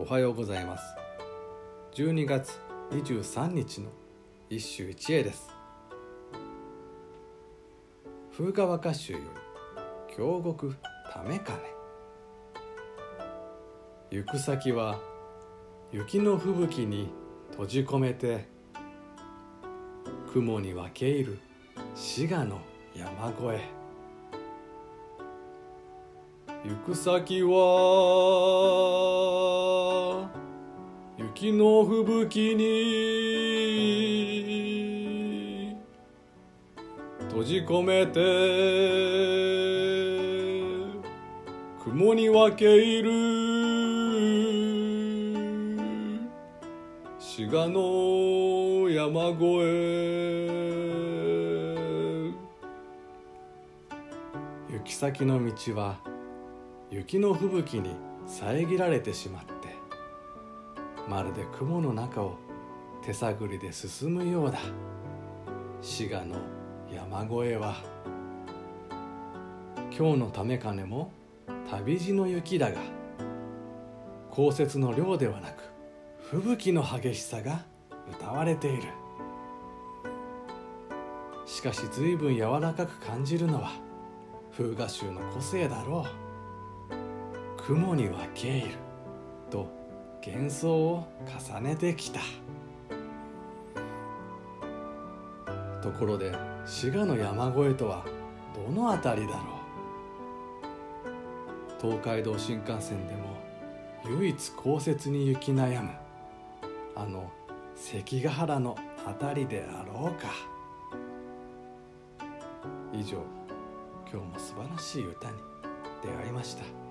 おはようございます。12月23日の一首一会です。風川歌集より京極ためかね。行く先は雪の吹雪に閉じ込めて雲に分け入る滋賀の山越え。行く先は雪の吹雪に閉じ込めて雲に分け入る滋賀の山越え。行き先の道は雪の吹雪に遮られてしまってまるで雲の中を手探りで進むようだ。滋賀の山越えは。今日のため金も旅路の雪だが。降雪の量ではなく吹雪の激しさが歌われている。しかし随分柔らかく感じるのは風画集の個性だろう。雲にはケイルと幻想を重ねてきた。ところで滋賀の山越えとはどの辺りだろう。東海道新幹線でも唯一降雪に行き悩むあの関ヶ原の辺りであろうか。以上今日も素晴らしい歌に出会いました。